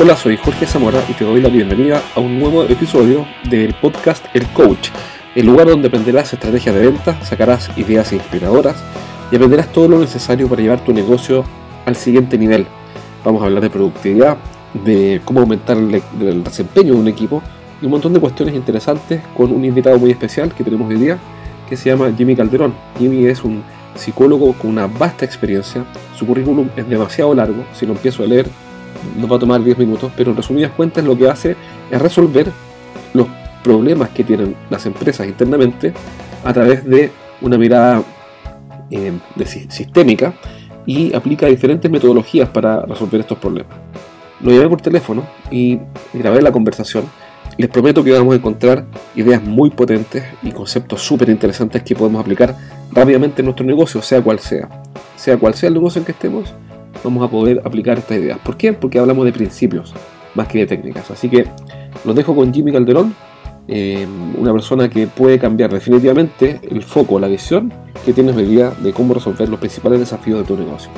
Hola, soy Jorge Zamora y te doy la bienvenida a un nuevo episodio del podcast El Coach, el lugar donde aprenderás estrategias de venta, sacarás ideas inspiradoras y aprenderás todo lo necesario para llevar tu negocio al siguiente nivel. Vamos a hablar de productividad, de cómo aumentar el desempeño de un equipo y un montón de cuestiones interesantes con un invitado muy especial que tenemos hoy día que se llama Jimmy Calderón. Jimmy es un psicólogo con una vasta experiencia, su currículum es demasiado largo, si lo empiezo a leer nos va a tomar 10 minutos, pero en resumidas cuentas lo que hace es resolver los problemas que tienen las empresas internamente a través de una mirada eh, sistémica y aplica diferentes metodologías para resolver estos problemas. Lo llamé por teléfono y grabé la conversación. Les prometo que vamos a encontrar ideas muy potentes y conceptos súper interesantes que podemos aplicar rápidamente en nuestro negocio, sea cual sea. Sea cual sea el negocio en que estemos, vamos a poder aplicar estas ideas. ¿Por qué? Porque hablamos de principios más que de técnicas. Así que los dejo con Jimmy Calderón, eh, una persona que puede cambiar definitivamente el foco, la visión que tienes hoy día de cómo resolver los principales desafíos de tu negocio.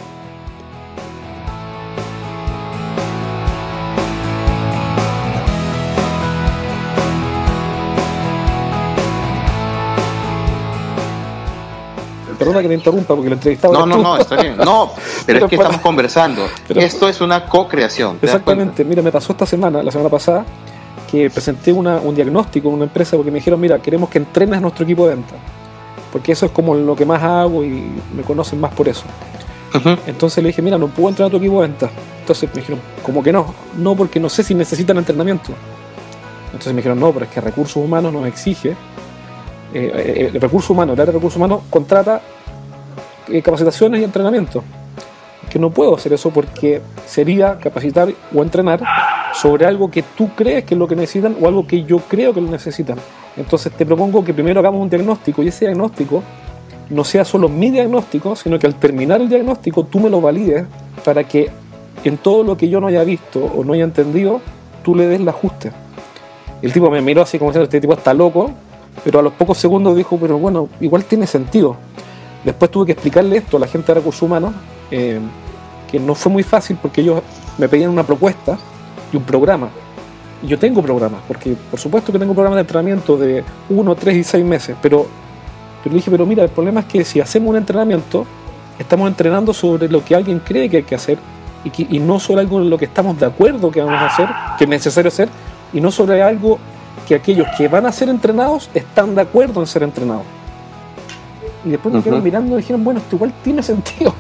Perdona que te interrumpa porque lo entrevistaba. No, no, no, está bien. No, pero, es que estamos conversando. Esto es una co-creación. Exactamente. Mira, me pasó esta semana, la semana pasada, que presenté un diagnóstico en una empresa porque me dijeron, mira, queremos que entrenes a nuestro equipo de venta. Porque eso es como lo que más hago y me conocen más por eso. Entonces le dije, mira, no puedo entrenar a tu equipo de venta. Entonces me dijeron, ¿cómo que no? No, porque no sé si necesitan entrenamiento. Entonces me dijeron, no, pero es que recursos humanos nos exige eh, eh, el recurso humano, el área de recursos humanos contrata eh, capacitaciones y entrenamiento. Que no puedo hacer eso porque sería capacitar o entrenar sobre algo que tú crees que es lo que necesitan o algo que yo creo que lo necesitan. Entonces te propongo que primero hagamos un diagnóstico y ese diagnóstico no sea solo mi diagnóstico, sino que al terminar el diagnóstico tú me lo valides para que en todo lo que yo no haya visto o no haya entendido, tú le des el ajuste. El tipo me miró así como diciendo, este tipo está loco, pero a los pocos segundos dijo, pero bueno, igual tiene sentido. Después tuve que explicarle esto a la gente de recursos humanos, eh, que no fue muy fácil porque ellos me pedían una propuesta y un programa. Y yo tengo programas, porque por supuesto que tengo programas de entrenamiento de uno, tres y seis meses, pero, pero dije, pero mira, el problema es que si hacemos un entrenamiento, estamos entrenando sobre lo que alguien cree que hay que hacer y, y no sobre algo en lo que estamos de acuerdo que vamos a hacer, que es necesario hacer, y no sobre algo que aquellos que van a ser entrenados están de acuerdo en ser entrenados. Y después me quedaron mirando y dijeron, bueno, esto igual tiene sentido.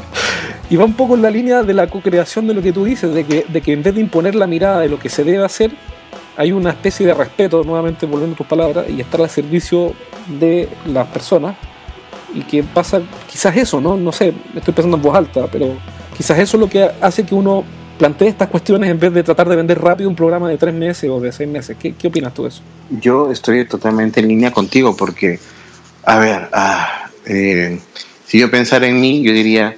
y va un poco en la línea de la co-creación de lo que tú dices, de que, de que en vez de imponer la mirada de lo que se debe hacer, hay una especie de respeto, nuevamente volviendo a tus palabras, y estar al servicio de las personas. Y que pasa, quizás eso, ¿no? No sé, estoy pensando en voz alta, pero quizás eso es lo que hace que uno plantee estas cuestiones en vez de tratar de vender rápido un programa de tres meses o de seis meses. ¿Qué, qué opinas tú de eso? Yo estoy totalmente en línea contigo porque, a ver, ah, eh, si yo pensara en mí, yo diría,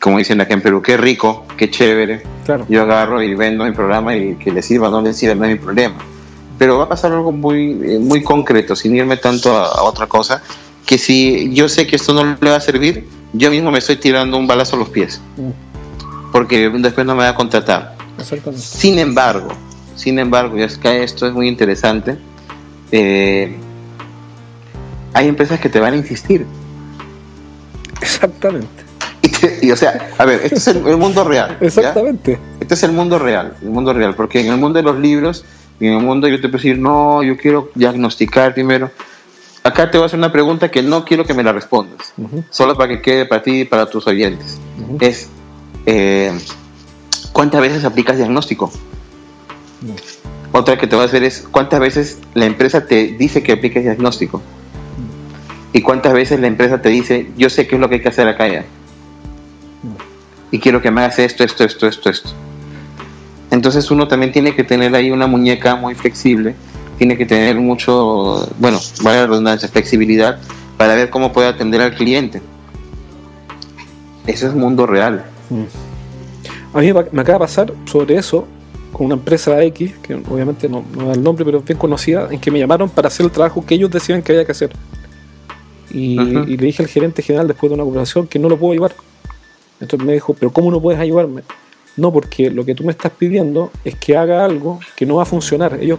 como dicen acá en Perú, qué rico, qué chévere. Claro. Yo agarro y vendo mi programa y que le sirva no le sirva, no es mi problema. Pero va a pasar algo muy, eh, muy concreto, sin irme tanto a, otra cosa, que si yo sé que esto no le va a servir, yo mismo me estoy tirando un balazo a los pies. Mm porque después no me va a contratar. Sin embargo, sin embargo, ya es que esto es muy interesante, eh, hay empresas que te van a insistir. Exactamente. Y, o sea, a ver, este es el, mundo real. Exactamente. Este es el mundo real, el mundo real, porque en el mundo de los libros, en el mundo yo te puedo decir, no, yo quiero diagnosticar primero. Acá te voy a hacer una pregunta que no quiero que me la respondas, solo para que quede para ti y para tus oyentes. Es, eh, ¿cuántas veces aplicas diagnóstico? Otra que te voy a hacer es, ¿cuántas veces la empresa te dice que apliques diagnóstico? ¿Y cuántas veces la empresa te dice, yo sé qué es lo que hay que hacer acá ya? Y quiero que me hagas esto, esto, esto, esto, esto. Entonces uno también tiene que tener ahí una muñeca muy flexible, tiene que tener mucho, bueno, vale la redundancia, flexibilidad para ver cómo puede atender al cliente. Eso es mundo real. A mí me acaba de pasar sobre eso con una empresa X, que obviamente no, no da el nombre, pero es bien conocida, en que me llamaron para hacer el trabajo que ellos decían que había que hacer. Y, le dije al gerente general después de una conversación que no lo puedo ayudar. Entonces me dijo, pero ¿cómo no puedes ayudarme? No, porque lo que tú me estás pidiendo es que haga algo que no va a funcionar. Ellos,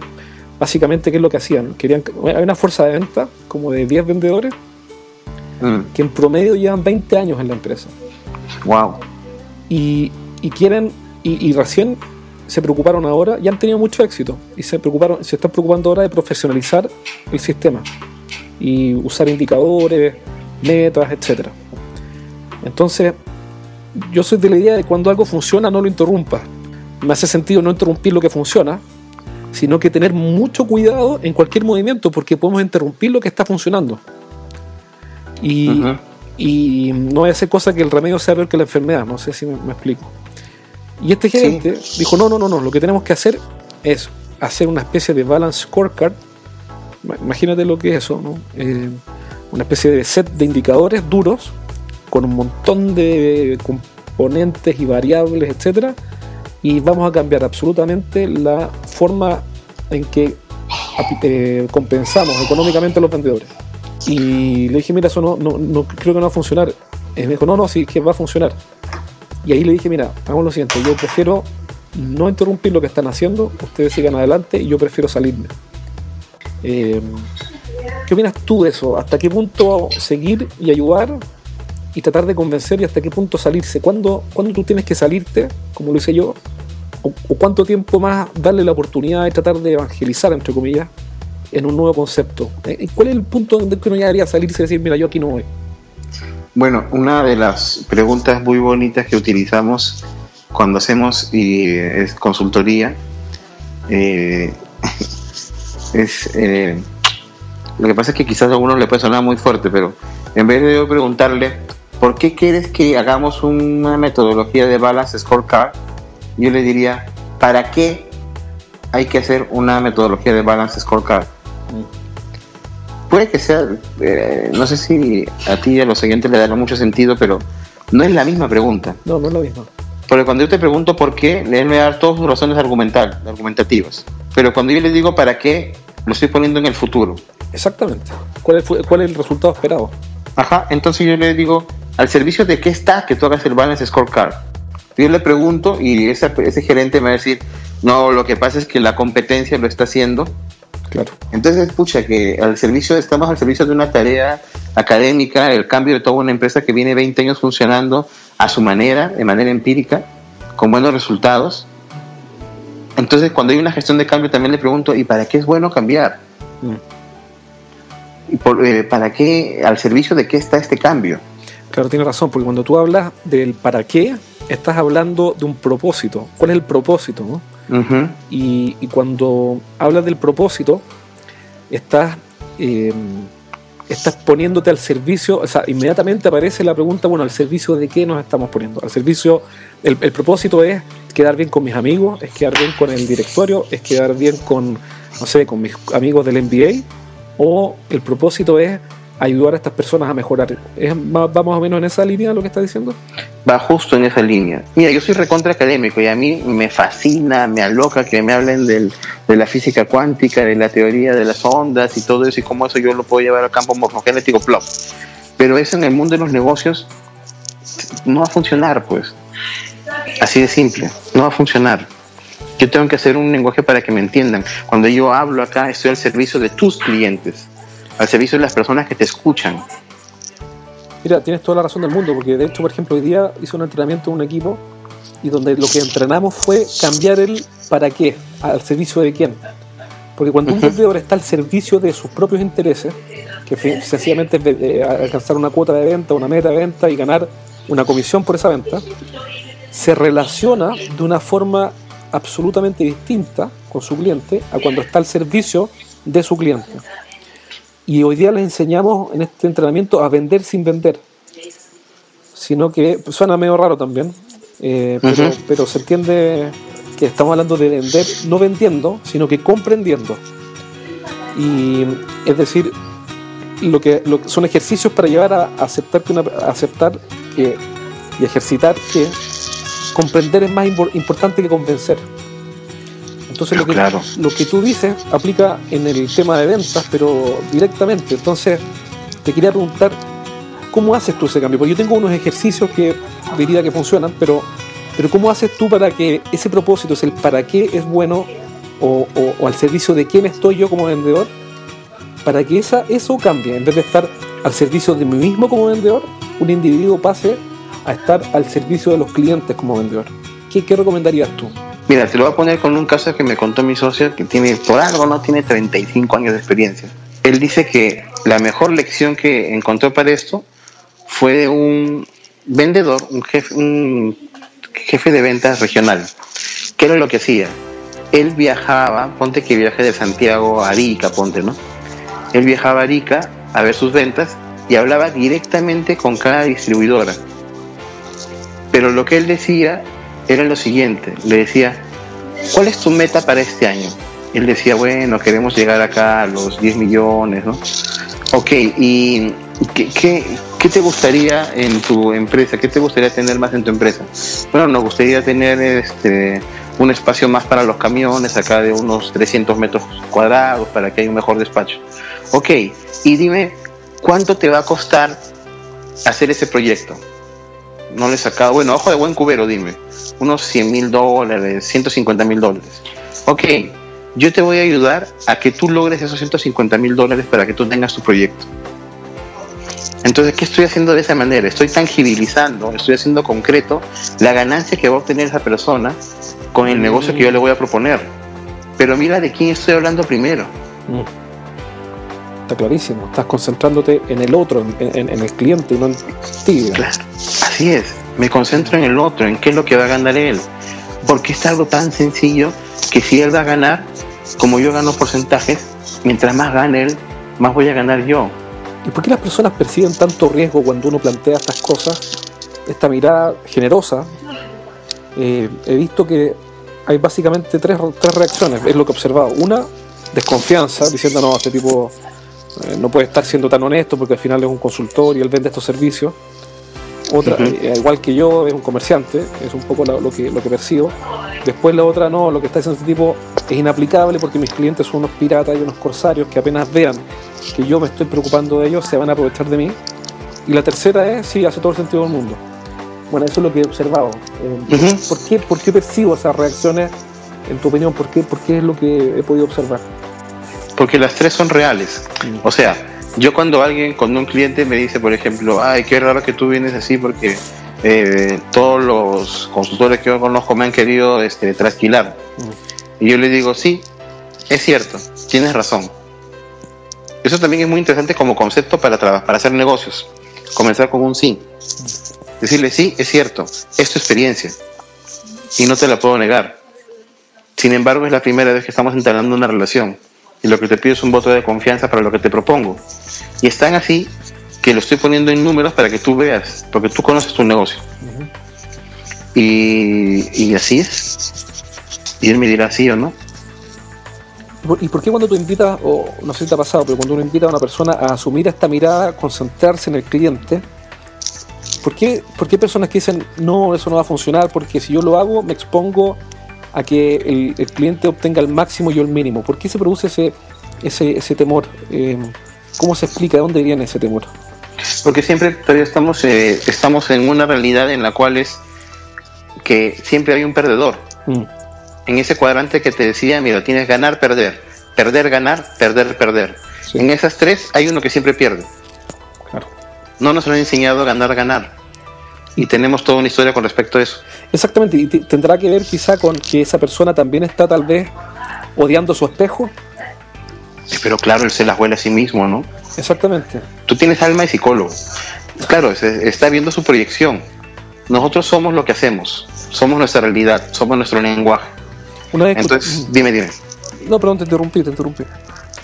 básicamente, ¿qué es lo que hacían? Querían, hay una fuerza de venta, como de 10 vendedores, mm. que en promedio llevan 20 años en la empresa. Wow. Y, quieren, y, recién se preocuparon ahora, y han tenido mucho éxito, y se preocuparon, se están preocupando ahora de profesionalizar el sistema y usar indicadores, metas, etcétera. Entonces, yo soy de la idea de cuando algo funciona no lo interrumpa. Me hace sentido no interrumpir lo que funciona, sino que tener mucho cuidado en cualquier movimiento porque podemos interrumpir lo que está funcionando. Y, y no voy a hacer cosa que el remedio sea peor que la enfermedad, no sé si me, explico. Y este gerente dijo, no, no, no, no, lo que tenemos que hacer es hacer una especie de balance scorecard. Imagínate lo que es eso, ¿no? Eh, una especie de set de indicadores duros con un montón de componentes y variables, etcétera, y vamos a cambiar absolutamente la forma en que eh, compensamos económicamente a los vendedores. Y le dije, mira, eso no, no, creo que no va a funcionar. Y me dijo, no, no, sí, que va a funcionar. Y ahí le dije, mira, hagamos lo siguiente, yo prefiero no interrumpir lo que están haciendo, ustedes sigan adelante y yo prefiero salirme. Eh, ¿Qué opinas tú de eso? ¿Hasta qué punto seguir y ayudar y tratar de convencer y hasta qué punto salirse. ¿Cuándo, cuando tú tienes que salirte, como lo hice yo? O, cuánto tiempo más darle la oportunidad de tratar de evangelizar, entre comillas, en un nuevo concepto? Eh, ¿Cuál es el punto donde uno ya debería salirse y decir, mira, yo aquí no voy? Bueno, una de las preguntas muy bonitas que utilizamos cuando hacemos consultoría eh, es eh, lo que pasa es que quizás a algunos le puede sonar muy fuerte, pero en vez de yo preguntarle ¿por qué quieres que hagamos una metodología de balance scorecard? Yo le diría, ¿para qué hay que hacer una metodología de balance scorecard? Puede que sea, eh, no sé si a ti y a los siguientes le dará mucho sentido, pero no es la misma pregunta. No, no es lo mismo. Porque cuando yo te pregunto por qué, él me da todas sus razones argumental, argumentativas. Pero cuando yo le digo para qué, lo estoy poniendo en el futuro. Exactamente. ¿Cuál es, cuál es el resultado esperado? Ajá, entonces yo le digo, ¿al servicio de qué está que tú hagas el balance scorecard? Yo le pregunto y ese, ese gerente me va a decir, no, lo que pasa es que la competencia lo está haciendo. Claro. Entonces, escucha, que al servicio, estamos al servicio de una tarea académica, el cambio de toda una empresa que viene 20 años funcionando a su manera, de manera empírica, con buenos resultados. Entonces, cuando hay una gestión de cambio, también le pregunto, ¿y para qué es bueno cambiar? Mm. Eh, ¿para qué, al servicio de qué está este cambio? Claro, tiene razón, porque cuando tú hablas del para qué, estás hablando de un propósito. ¿Cuál es el propósito? Y, cuando hablas del propósito, estás, em, estás poniéndote al servicio, o sea, inmediatamente aparece la pregunta, bueno, ¿al servicio de qué nos estamos poniendo? Al servicio, el, el propósito es quedar bien con mis amigos, es quedar bien con el directorio, es quedar bien con, no sé, con mis amigos del MBA o el propósito es ayudar a estas personas a mejorar. ¿Es más, ¿Va más o menos en esa línea lo que está diciendo? Va justo en esa línea. Mira, yo soy recontra académico y a mí me fascina, me aloca que me hablen del, de la física cuántica, de la teoría de las ondas y todo eso y cómo eso yo lo puedo llevar al campo morfogenético, plop. Pero eso en el mundo de los negocios no va a funcionar, pues. Así de simple, no va a funcionar. Yo tengo que hacer un lenguaje para que me entiendan. Cuando yo hablo acá, estoy al servicio de tus clientes, al servicio de las personas que te escuchan. Mira, tienes toda la razón del mundo, porque de hecho, por ejemplo, hoy día hice un entrenamiento en un equipo y donde lo que entrenamos fue cambiar el para qué, al servicio de quién. Porque cuando un vendedor está al servicio de sus propios intereses, que sencillamente es alcanzar una cuota de venta, una meta de venta y ganar una comisión por esa venta, se relaciona de una forma absolutamente distinta con su cliente a cuando está al servicio de su cliente. Y hoy día les enseñamos en este entrenamiento a vender sin vender. Sino que suena medio raro también, eh, pero, se entiende que estamos hablando de vender no vendiendo, sino que comprendiendo. Y es decir, lo que, son ejercicios para llevar a aceptar que una, aceptar que, y ejercitar que comprender es más importante que convencer. Entonces lo, que, lo que tú dices aplica en el tema de ventas, pero directamente. Entonces te quería preguntar, ¿cómo haces tú ese cambio? Porque yo tengo unos ejercicios que diría que funcionan, pero Pero ¿cómo haces tú para que ese propósito, es el para qué es bueno o, al servicio de quién estoy yo como vendedor, para que esa, eso cambie? En vez de estar al servicio de mí mismo como vendedor, un individuo pase a estar al servicio de los clientes como vendedor. ¿Qué, qué recomendarías tú? Mira, te lo voy a poner con un caso que me contó mi socio, que tiene, por algo no tiene 35 años de experiencia. Él dice que la mejor lección que encontró para esto fue un vendedor, un jefe, un jefe de ventas regional. ¿Qué era lo que hacía? Él viajaba, ponte que viaje de Santiago a Arica, ponte, ¿no? Él viajaba a Arica a ver sus ventas y hablaba directamente con cada distribuidora. Pero lo que él decía era lo siguiente, le decía, ¿cuál es tu meta para este año? Él decía, bueno, queremos llegar acá a los 10 millones, ¿no? Ok, ¿y qué, qué, ¿Qué te gustaría en tu empresa? ¿Qué te gustaría tener más en tu empresa? Bueno, nos gustaría tener este, un espacio más para los camiones, acá de unos 300 metros cuadrados, para que haya un mejor despacho. Ok, y dime, ¿cuánto te va a costar hacer ese proyecto? No le he sacado, bueno, ojo de buen cubero, dime, unos 100 mil dólares, 150 mil dólares. Ok, yo te voy a ayudar a que tú logres esos 150 mil dólares para que tú tengas tu proyecto. Entonces, ¿qué estoy haciendo de esa manera? Estoy tangibilizando, estoy haciendo concreto la ganancia que va a obtener esa persona con el negocio que yo le voy a proponer. Pero mira de quién estoy hablando primero. Mm. Está clarísimo, estás concentrándote en el otro, en, el cliente, no en ti. Claro, así es, me concentro en el otro, en qué es lo que va a ganar él. Porque es algo tan sencillo que si él va a ganar, como yo gano porcentajes, mientras más gane él, más voy a ganar yo. ¿Y por qué las personas perciben tanto riesgo cuando uno plantea estas cosas? Esta mirada generosa. Eh, he visto que hay básicamente tres, tres reacciones, es lo que he observado. Una, desconfianza, diciendo, no, este tipo eh, no puede estar siendo tan honesto porque al final es un consultor y él vende estos servicios. Otra, eh, igual que yo, es un comerciante, es un poco lo, que, lo que percibo. Después la otra, no, lo que está diciendo este tipo es inaplicable porque mis clientes son unos piratas y unos corsarios que apenas vean que yo me estoy preocupando de ellos, se van a aprovechar de mí. Y la tercera es, sí, hace todo el sentido del mundo. Bueno, eso es lo que he observado. Eh, ¿por, qué, ¿Por qué percibo esas reacciones, en tu opinión? ¿Por qué, por qué es lo que he podido observar? Porque las tres son reales. O sea, yo cuando alguien, cuando un cliente me dice, por ejemplo, ay, qué raro que tú vienes así porque eh, todos los consultores que yo conozco me han querido este, trasquilar. Y yo le digo, sí, es cierto, tienes razón. Eso también es muy interesante como concepto para, para hacer negocios. Comenzar con un sí. Decirle, sí, es cierto, es tu experiencia. Y no te la puedo negar. Sin embargo, es la primera vez que estamos entablando una relación. Y lo que te pido es un voto de confianza para lo que te propongo. Y están así que lo estoy poniendo en números para que tú veas, porque tú conoces tu negocio. y, y así es. Y él me dirá sí o no. ¿Y por qué cuando tú invitas, o no sé si te ha pasado, pero cuando uno invita a una persona a asumir esta mirada, concentrarse en el cliente, ¿por qué, ¿por qué personas que dicen, no, eso no va a funcionar, porque si yo lo hago, me expongo a que el, cliente obtenga el máximo y yo el mínimo? ¿Por qué se produce ese, ese, ese temor? Eh, ¿Cómo se explica? ¿De dónde viene ese temor? Porque siempre todavía estamos, eh, estamos en una realidad en la cual es que siempre hay un perdedor. Mm en ese cuadrante que te decía, mira, tienes ganar, perder, perder, ganar, perder, perder. En esas tres hay uno que siempre pierde. Claro. No nos han enseñado a ganar, ganar. Y tenemos toda una historia con respecto a eso. Exactamente, y tendrá que ver quizá con que esa persona también está tal vez odiando su espejo. Pero claro, él se las huele a sí mismo, ¿no? Exactamente. Tú tienes alma de psicólogo. Claro, está viendo su proyección. Nosotros somos lo que hacemos, somos nuestra realidad, somos nuestro lenguaje. Entonces, dime, dime. No, perdón, te interrumpí, te interrumpí.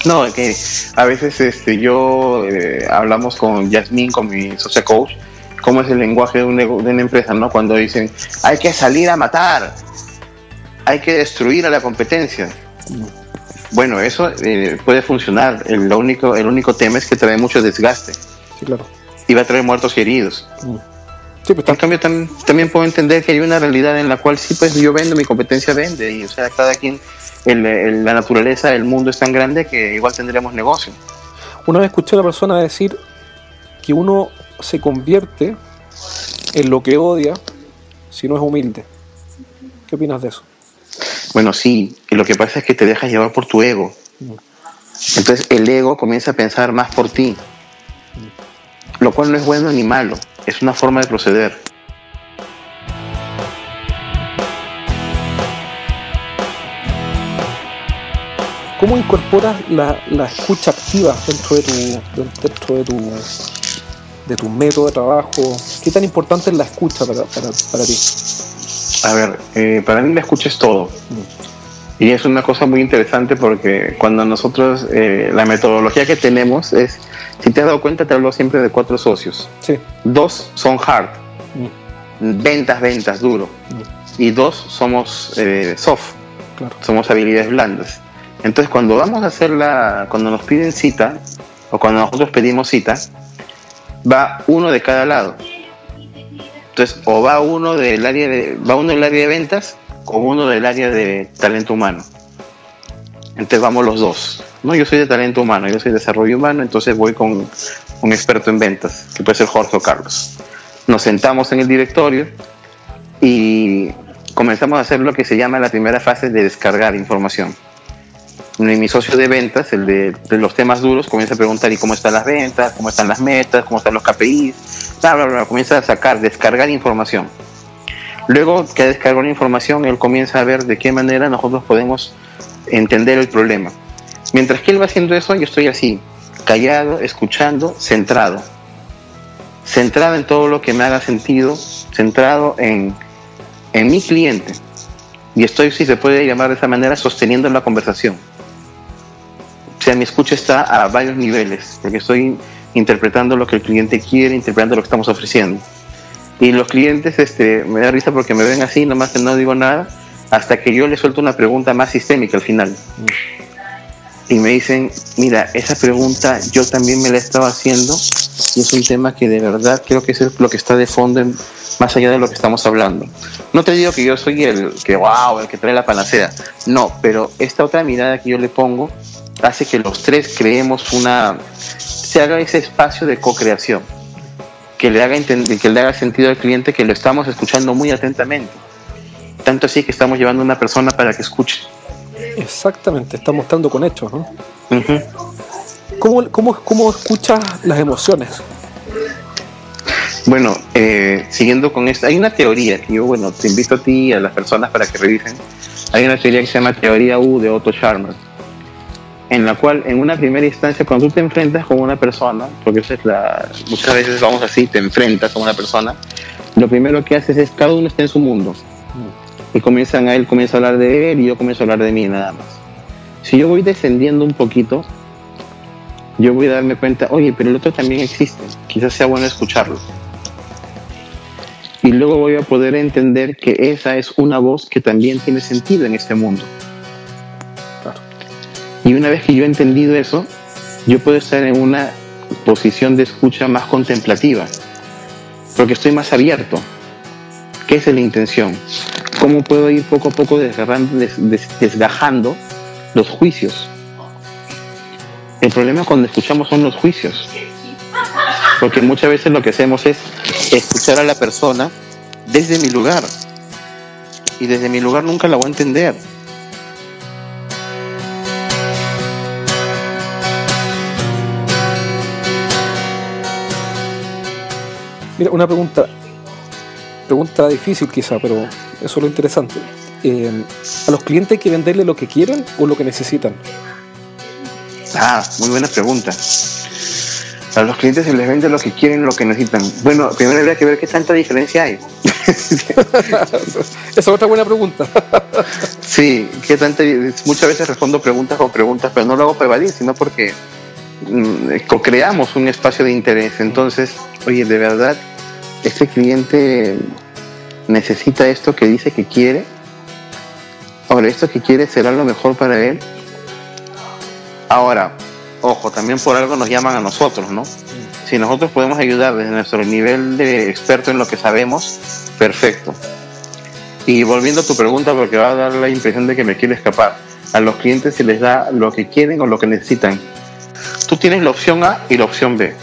No, que a veces este, yo eh, hablamos con Yasmin, con mi socia coach, cómo es el lenguaje de, una empresa, ¿no? Cuando dicen, hay que salir a matar, hay que destruir a la competencia. Bueno, eso eh, puede funcionar. El, lo único, el único tema es que trae mucho desgaste. Sí, claro. Y va a traer muertos y heridos. Mm. Sí, pues en cambio también, puedo entender que hay una realidad en la cual sí, pues yo vendo, mi competencia vende, y o sea, cada quien, la naturaleza, el mundo es tan grande que igual tendremos negocio. Una vez escuché a una persona decir que uno se convierte en lo que odia si no es humilde. ¿Qué opinas de eso? Bueno, sí, y lo que pasa es que te dejas llevar por tu ego. Mm. Entonces el ego comienza a pensar más por ti, lo cual no es bueno ni malo, es una forma de proceder. ¿Cómo incorporas la, escucha activa dentro de tu, dentro de tu, de tu método de trabajo? ¿Qué tan importante es la escucha para, ti? A ver, eh, para mí la escucha es todo. Y es una cosa muy interesante porque cuando nosotros, eh, la metodología que tenemos es, si te has dado cuenta, te hablo siempre de cuatro socios. Sí. Dos son hard, mm. ventas, ventas, duro. Mm. Y dos somos eh, soft, somos habilidades blandas. Entonces, cuando vamos a hacer la, cuando nos piden cita, o cuando nosotros pedimos cita, va uno de cada lado. Entonces, o va uno del área de, va uno del área de ventas, o uno del área de talento humano. Entonces vamos los dos. No, yo soy de talento humano, yo soy de desarrollo humano, entonces voy con un experto en ventas, que puede ser Jorge o Carlos. Nos sentamos en el directorio y comenzamos a hacer lo que se llama la primera fase de descargar información mi socio de ventas, el de, los temas duros, comienza a preguntar ¿y cómo están las ventas? ¿Cómo están las metas? ¿Cómo están los KPIs? Bla, bla, bla. Comienza a sacar, descargar información. Luego que ha descargado la información, él comienza a ver de qué manera nosotros podemos entender el problema. Mientras que él va haciendo eso, yo estoy así, callado, escuchando, centrado. Centrado en todo lo que me haga sentido, centrado en, en mi cliente. Y estoy, si se puede llamar de esa manera, sosteniendo la conversación. O sea, mi escucha está a varios niveles, porque estoy interpretando lo que el cliente quiere, interpretando lo que estamos ofreciendo. Y los clientes este, me da risa porque me ven así, nomás que no digo nada, hasta que yo les suelto una pregunta más sistémica al final. Y me dicen, mira, esa pregunta yo también me la estaba haciendo y es un tema que de verdad creo que es lo que está de fondo más allá de lo que estamos hablando. No te digo que yo soy el que, wow, el que trae la panacea. No, pero esta otra mirada que yo le pongo hace que los tres creemos una, se haga ese espacio de co-creación, que le haga que le haga sentido al cliente que lo estamos escuchando muy atentamente. Tanto así que estamos llevando a una persona para que escuche. Exactamente, está mostrando con hechos, ¿no? ¿Cómo, cómo, cómo escuchas las emociones? Bueno, eh, siguiendo con esto, hay una teoría que yo, bueno, te invito a ti y a las personas para que revisen. Hay una teoría que se llama teoría U de Otto Scharmer en la cual en una primera instancia cuando tú te enfrentas con una persona, porque eso es la, muchas veces vamos así, te enfrentas con una persona, lo primero que haces es cada uno está en su mundo. Y comienzan a él comienza a hablar de él y yo comienzo a hablar de mí nada más. Si yo voy descendiendo un poquito, yo voy a darme cuenta, oye, pero el otro también existe, quizás sea bueno escucharlo. Y luego voy a poder entender que esa es una voz que también tiene sentido en este mundo. Y una vez que yo he entendido eso, yo puedo estar en una posición de escucha más contemplativa, porque estoy más abierto. ¿Qué es la intención? ¿Cómo puedo ir poco a poco desgajando los juicios? El problema cuando escuchamos son los juicios, porque muchas veces lo que hacemos es escuchar a la persona desde mi lugar, y desde mi lugar nunca la voy a entender Mira, una pregunta, pregunta difícil quizá, pero eso es lo interesante. Eh, ¿A los clientes hay que venderle lo que quieren o lo que necesitan? Ah, muy buena pregunta. A los clientes se les vende lo que quieren, lo que necesitan. Bueno, primero habría que ver qué tanta diferencia hay. Esa es otra buena pregunta. sí, qué tanta. Muchas veces respondo preguntas o preguntas, pero no lo hago para evadir, sino porque mm, co-creamos un espacio de interés. Entonces, oye, de verdad, este cliente necesita esto que dice que quiere. Ahora, esto que quiere será lo mejor para él. Ahora, ojo, también por algo nos llaman a nosotros, ¿no? Si nosotros podemos ayudar desde nuestro nivel de experto en lo que sabemos, perfecto. Y volviendo a tu pregunta, porque va a dar la impresión de que me quiere escapar, a los clientes se les da lo que quieren o lo que necesitan. Tú tienes la opción A y la opción B.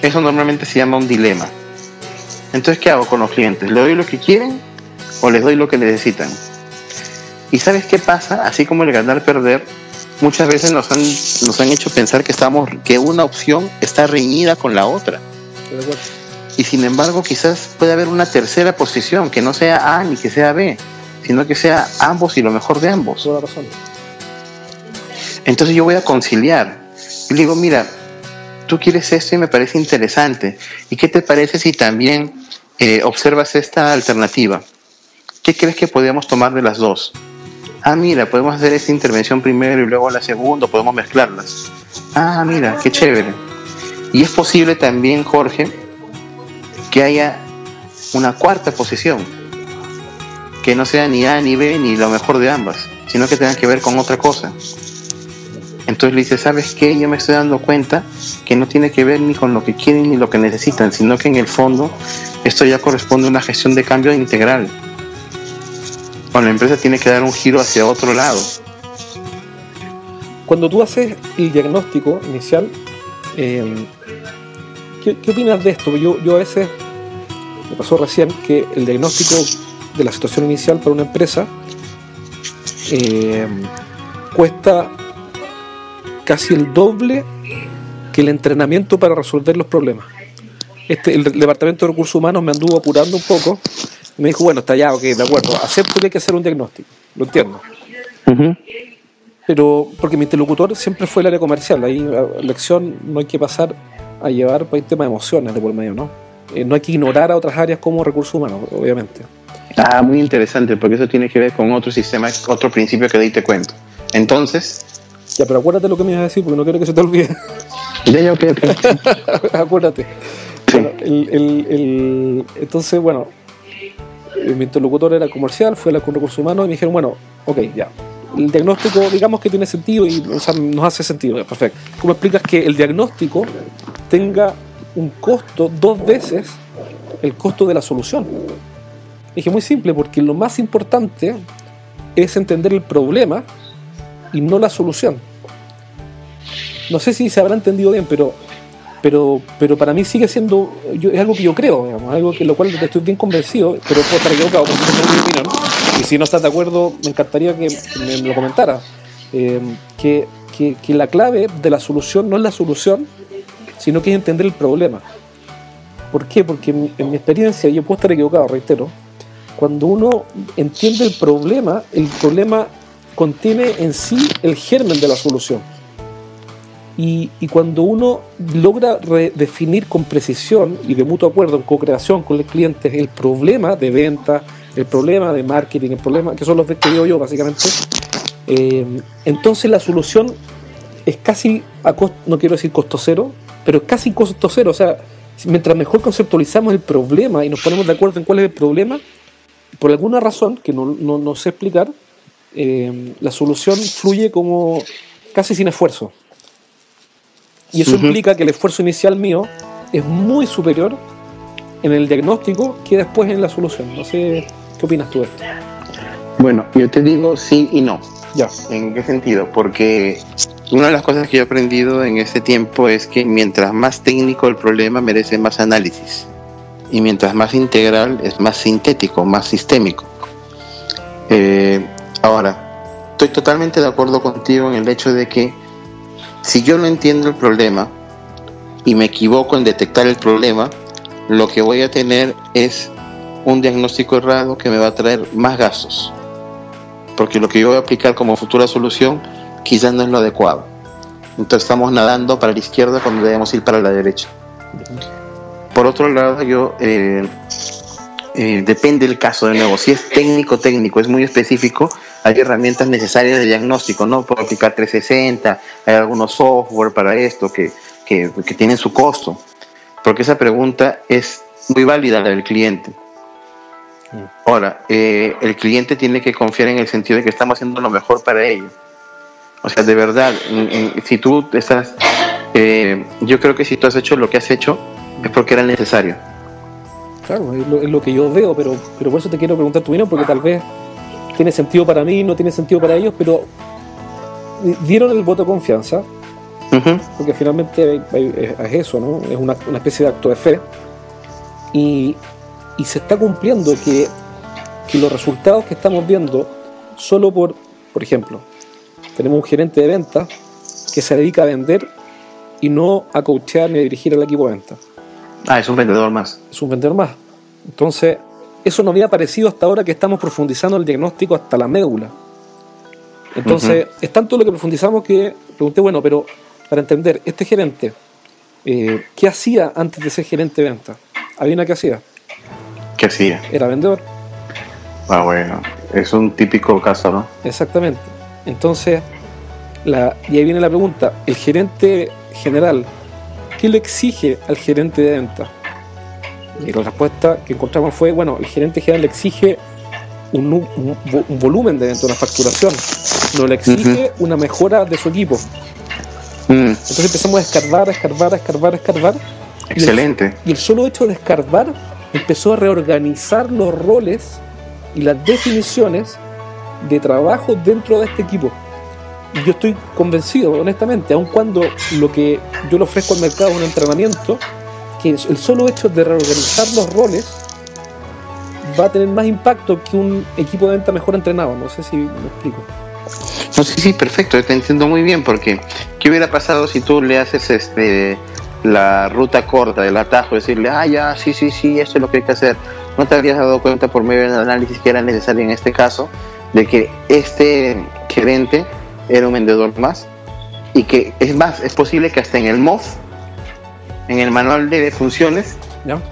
Eso normalmente se llama un dilema. Entonces, ¿qué hago con los clientes? ¿Le doy lo que quieren o les doy lo que necesitan. ¿Y sabes qué pasa? Así como el ganar-perder, muchas veces nos han, nos han hecho pensar que, estamos, que una opción está reñida con la otra. Y sin embargo, quizás puede haber una tercera posición, que no sea A ni que sea B, sino que sea ambos y lo mejor de ambos. Entonces yo voy a conciliar. Y digo, mira, tú quieres esto y me parece interesante. ¿Y qué te parece si también eh, observas esta alternativa? ¿Qué crees que podríamos tomar de las dos? Ah, mira, podemos hacer esta intervención primero y luego la segunda, podemos mezclarlas. Ah, mira, qué chévere. Y es posible también, Jorge, que haya una cuarta posición, que no sea ni A ni B ni lo mejor de ambas, sino que tenga que ver con otra cosa. Entonces le dice, ¿sabes qué? Yo me estoy dando cuenta que no tiene que ver ni con lo que quieren ni lo que necesitan, sino que en el fondo esto ya corresponde a una gestión de cambio integral la empresa tiene que dar un giro hacia otro lado. Cuando tú haces el diagnóstico inicial, em, ¿qué, opinas de esto? Yo, yo a veces, me pasó recién, que el diagnóstico de la situación inicial para una empresa em, cuesta casi el doble que el entrenamiento para resolver los problemas. Este, el Departamento de Recursos Humanos me anduvo apurando un poco me dijo, bueno, está ya, ok, de acuerdo, acepto que hay que hacer un diagnóstico, lo entiendo. Pero, porque mi interlocutor siempre fue el área comercial, ahí la lección no hay que pasar a llevar para el tema de emociones de por medio, ¿no? Eh, no hay que ignorar a otras áreas como recursos humanos, obviamente. Ah, muy interesante, porque eso tiene que ver con otro sistema, otro principio que ahí te cuento. Entonces... Ya, pero acuérdate lo que me ibas a decir, porque no quiero que se te olvide. Ya, ya, ok, acuérdate. el, entonces, bueno, mi interlocutor era comercial, fue la con recursos humanos y me dijeron, bueno, ok, ya. El diagnóstico, digamos que tiene sentido y nos hace sentido, perfecto. ¿Cómo explicas que el diagnóstico tenga un costo dos veces el costo de la solución? Dije, muy simple, porque lo más importante es entender el problema y no la solución. No sé si se habrá entendido bien, pero pero, pero para mí sigue siendo, es algo que yo creo, digamos, algo que lo cual estoy bien convencido, pero puedo estar equivocado, por mi opinión, y si no estás de acuerdo, me encantaría que, me, lo comentara, eh, que, que, la clave de la solución no es la solución, sino que es entender el problema. ¿Por qué? Porque en, en mi experiencia, yo puedo estar equivocado, reitero, cuando uno entiende el problema, el problema contiene en sí el germen de la solución y, cuando uno logra redefinir con precisión y de mutuo acuerdo, en co-creación con el cliente, el problema de venta, el problema de marketing, el problema, que son los que digo yo básicamente, eh, entonces la solución es casi, a no quiero decir costo cero, pero es casi costo cero. O sea, mientras mejor conceptualizamos el problema y nos ponemos de acuerdo en cuál es el problema, por alguna razón que no, no, sé explicar, eh, la solución fluye como casi sin esfuerzo. Y eso implica que el esfuerzo inicial mío es muy superior en el diagnóstico que después en la solución. No sé qué opinas tú de esto. Bueno, yo te digo sí y no. Ya. ¿En qué sentido? Porque una de las cosas que yo he aprendido en este tiempo es que mientras más técnico el problema merece más análisis. Y mientras más integral es más sintético, más sistémico. Eh, ahora, estoy totalmente de acuerdo contigo en el hecho de que si yo no entiendo el problema y me equivoco en detectar el problema, lo que voy a tener es un diagnóstico errado que me va a traer más gastos. Porque lo que yo voy a aplicar como futura solución quizás no es lo adecuado. Entonces estamos nadando para la izquierda cuando debemos ir para la derecha. Por otro lado, yo eh, eh, depende del caso de nuevo. Si es técnico, técnico, es muy específico, hay herramientas necesarias de diagnóstico, ¿no? Puedo aplicar 360, hay algunos software para esto que, que, tienen su costo. Porque esa pregunta es muy válida la del cliente. Ahora, eh, el cliente tiene que confiar en el sentido de que estamos haciendo lo mejor para ellos. O sea, de verdad, si tú estás, eh, yo creo que si tú has hecho lo que has hecho, es porque era necesario Claro, es lo, que yo veo, pero, pero por eso te quiero preguntar tu opinión, porque tal vez tiene sentido para mí, no tiene sentido para ellos, pero dieron el voto de confianza, porque finalmente es eso, ¿no? Es una, especie de acto de fe, y, se está cumpliendo que que los resultados que estamos viendo solo por, por ejemplo, tenemos un gerente de venta que se dedica a vender y no a coachear ni a dirigir al equipo de venta. Ah, es un vendedor más. Es un vendedor más. Entonces, eso no había aparecido hasta ahora que estamos profundizando el diagnóstico hasta la médula. Entonces, es tanto lo que profundizamos que pregunté, bueno, pero para entender, este gerente, eh, ¿qué hacía antes de ser gerente de venta? ¿Había qué hacía? ¿Qué hacía? Era vendedor. Ah, bueno, es un típico caso, ¿no? Exactamente. Entonces, la, y ahí viene la pregunta, el gerente general, ¿qué le exige al gerente de venta? Y la respuesta que encontramos fue, bueno, el gerente general le exige un, volumen de venta, una facturación, no le exige una mejora de su equipo. Mm. Entonces empezamos a escarbar, a escarbar, a escarbar, a escarbar. Excelente. Y el, solo hecho de escarbar empezó a reorganizar los roles y las definiciones de trabajo dentro de este equipo. Yo estoy convencido, honestamente, aun cuando lo que yo le ofrezco al mercado es un entrenamiento, que el solo hecho de reorganizar los roles va a tener más impacto que un equipo de venta mejor entrenado. No sé si me explico. No, sí, sí, perfecto, te entiendo muy bien, porque ¿qué hubiera pasado si tú le haces este la ruta corta del atajo, decirle, ah, ya, sí, sí, sí, esto es lo que hay que hacer? ¿No te habrías dado cuenta por medio del análisis que era necesario en este caso de que este gerente era un vendedor más? Y que es más, es posible que hasta en el MOF, en el manual de funciones,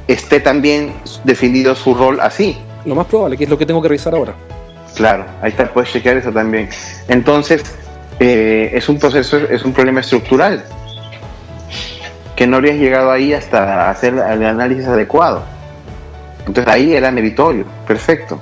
esté también definido su rol así. Lo más probable, que es lo que tengo que revisar ahora. Claro, ahí está, puedes chequear eso también. Entonces, eh, es un proceso, es un problema estructural que no habías llegado ahí hasta hacer el análisis adecuado. Entonces ahí era meritorio, perfecto.